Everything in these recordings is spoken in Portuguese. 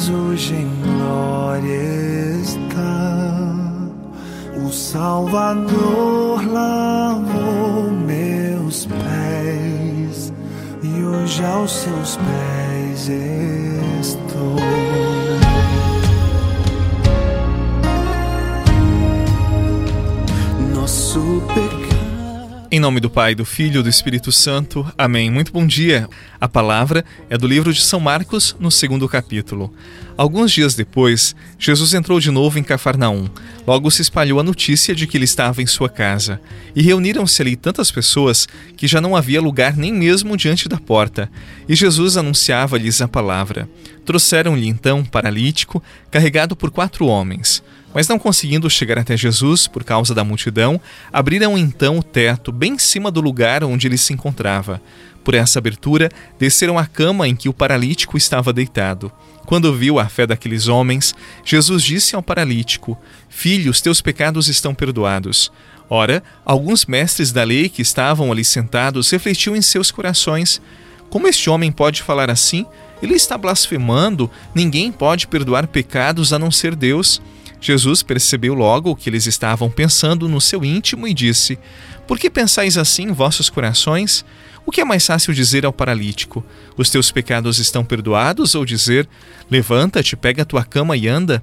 mas hoje em glória está. O Salvador lavou meus pés e hoje aos seus pés estou. Em nome do Pai, do Filho e do Espírito Santo. Amém. Muito bom dia. A palavra é do livro de São Marcos, no segundo capítulo. Alguns dias depois, Jesus entrou de novo em Cafarnaum. Logo se espalhou a notícia de que ele estava em sua casa. E reuniram-se ali tantas pessoas que já não havia lugar nem mesmo diante da porta. E Jesus anunciava-lhes a palavra. Trouxeram-lhe então um paralítico, carregado por quatro homens. Mas não conseguindo chegar até Jesus por causa da multidão, abriram então o teto bem em cima do lugar onde ele se encontrava. Por essa abertura, desceram a cama em que o paralítico estava deitado. Quando viu a fé daqueles homens, Jesus disse ao paralítico: Filho, os teus pecados estão perdoados. Ora, alguns mestres da lei que estavam ali sentados refletiam em seus corações: Como este homem pode falar assim? Ele está blasfemando. Ninguém pode perdoar pecados a não ser Deus. Jesus percebeu logo o que eles estavam pensando no seu íntimo e disse: Por que pensais assim em vossos corações? O que é mais fácil dizer ao paralítico: Os teus pecados estão perdoados? Ou dizer: Levanta-te, pega a tua cama e anda?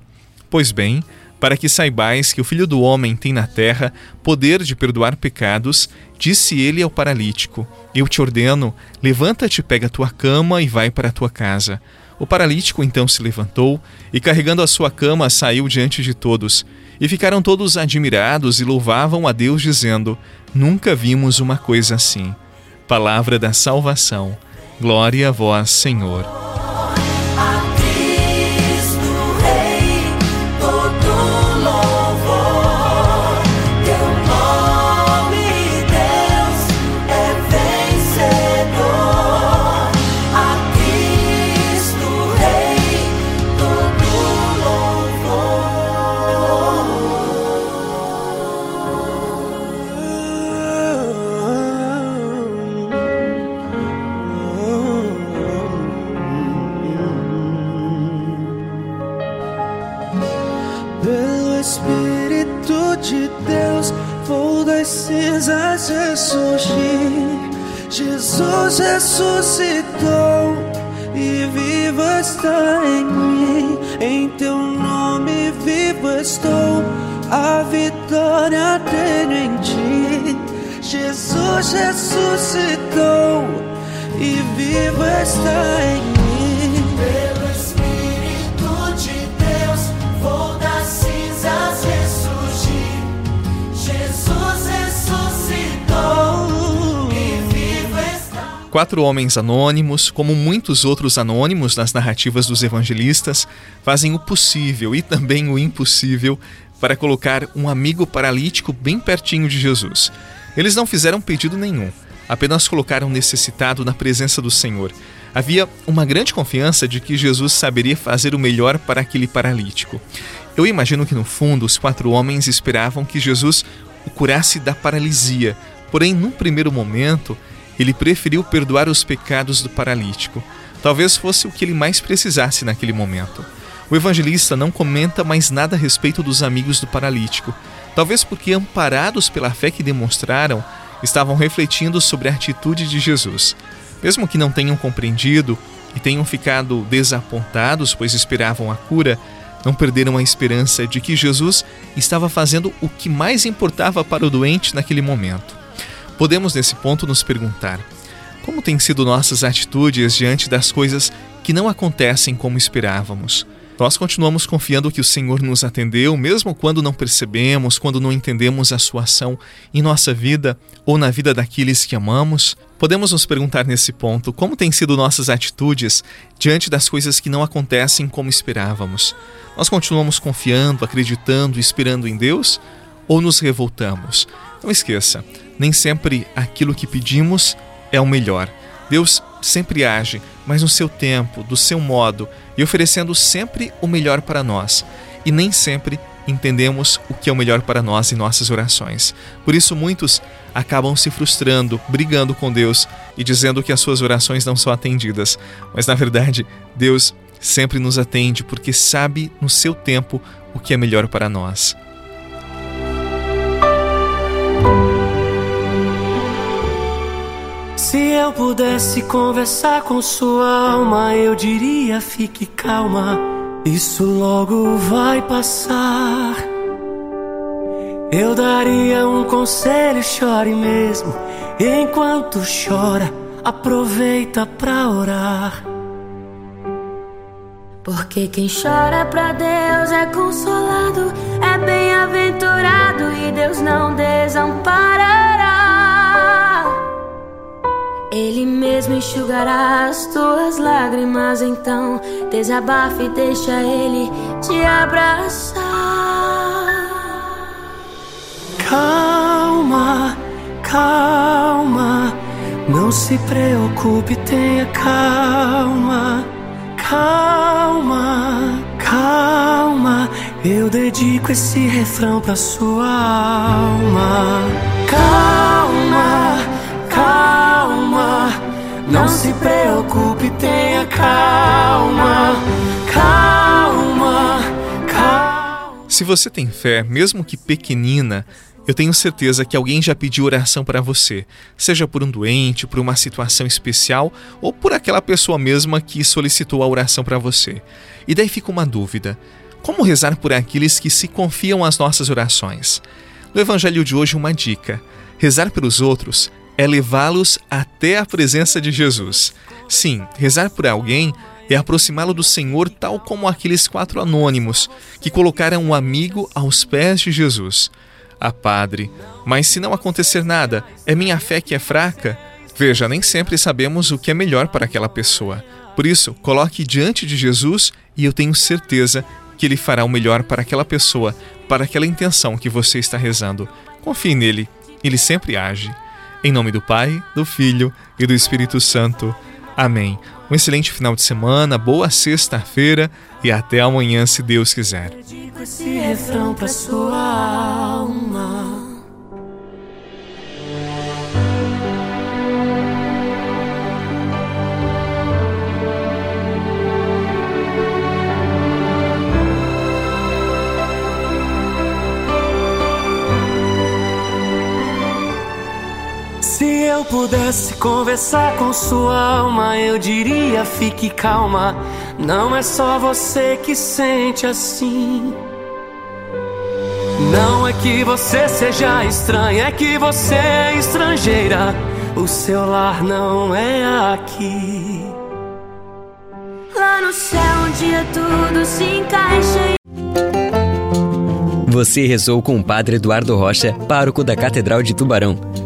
Pois bem, para que saibais que o Filho do Homem tem na terra poder de perdoar pecados, disse ele ao paralítico: Eu te ordeno, levanta-te, pega a tua cama e vai para a tua casa. O paralítico então se levantou e, carregando a sua cama, saiu diante de todos. E ficaram todos admirados e louvavam a Deus, dizendo: Nunca vimos uma coisa assim. Palavra da salvação. Glória a vós, Senhor. Espírito de Deus, vou das cinzas ressurgir. Jesus ressuscitou e vivo está em mim. Em teu nome vivo estou, a vitória tenho em ti. Jesus ressuscitou e vivo está em mim. Quatro homens anônimos, como muitos outros anônimos nas narrativas dos evangelistas, fazem o possível e também o impossível para colocar um amigo paralítico bem pertinho de Jesus. Eles não fizeram pedido nenhum, apenas colocaram necessitado na presença do Senhor. Havia uma grande confiança de que Jesus saberia fazer o melhor para aquele paralítico. Eu imagino que no fundo os quatro homens esperavam que Jesus o curasse da paralisia, porém, num primeiro momento, ele preferiu perdoar os pecados do paralítico. Talvez fosse o que ele mais precisasse naquele momento. O evangelista não comenta mais nada a respeito dos amigos do paralítico, talvez porque, amparados pela fé que demonstraram, estavam refletindo sobre a atitude de Jesus. Mesmo que não tenham compreendido e tenham ficado desapontados, pois esperavam a cura, não perderam a esperança de que Jesus estava fazendo o que mais importava para o doente naquele momento. Podemos, nesse ponto, nos perguntar: como têm sido nossas atitudes diante das coisas que não acontecem como esperávamos? Nós continuamos confiando que o Senhor nos atendeu, mesmo quando não percebemos, quando não entendemos a sua ação em nossa vida ou na vida daqueles que amamos? Podemos nos perguntar nesse ponto como têm sido nossas atitudes diante das coisas que não acontecem como esperávamos? Nós continuamos confiando, acreditando, esperando em Deus ou nos revoltamos? Não esqueça, nem sempre aquilo que pedimos é o melhor. Deus sempre age, mas no seu tempo, do seu modo e oferecendo sempre o melhor para nós. E nem sempre entendemos o que é o melhor para nós em nossas orações. Por isso, muitos acabam se frustrando, brigando com Deus e dizendo que as suas orações não são atendidas. Mas, na verdade, Deus sempre nos atende porque sabe no seu tempo o que é melhor para nós. Se eu pudesse conversar com sua alma, eu diria: fique calma, isso logo vai passar. Eu daria um conselho, chore mesmo. Enquanto chora, aproveita pra orar. Porque quem chora pra Deus é consolado, é bem-aventurado e Deus não desamparará. Ele mesmo enxugará as tuas lágrimas, então desabafe e deixa Ele te abraçar. Calma, calma, não se preocupe, tenha calma calma, calma. Eu dedico esse refrão pra sua alma. Calma, calma. Não se preocupe, tenha calma. Calma, calma. Se você tem fé, mesmo que pequenina, eu tenho certeza que alguém já pediu oração para você, seja por um doente, por uma situação especial ou por aquela pessoa mesma que solicitou a oração para você. E daí fica uma dúvida: como rezar por aqueles que se confiam às nossas orações? No evangelho de hoje, uma dica: rezar pelos outros é levá-los até a presença de Jesus. Sim, rezar por alguém é aproximá-lo do Senhor, tal como aqueles quatro anônimos que colocaram um amigo aos pés de Jesus. Ah, padre, mas se não acontecer nada, é minha fé que é fraca? Veja, nem sempre sabemos o que é melhor para aquela pessoa. Por isso, coloque diante de Jesus e eu tenho certeza que ele fará o melhor para aquela pessoa, para aquela intenção que você está rezando. Confie nele, ele sempre age. Em nome do Pai, do Filho e do Espírito Santo. Amém. Um excelente final de semana, boa sexta-feira e até amanhã, se Deus quiser. Pudesse conversar com sua alma, eu diria: fique calma. Não é só você que sente assim. Não é que você seja estranha, é que você é estrangeira. O seu lar não é aqui. Lá no céu, um dia tudo se encaixa. Você rezou com o Padre Eduardo Rocha, pároco da Catedral de Tubarão.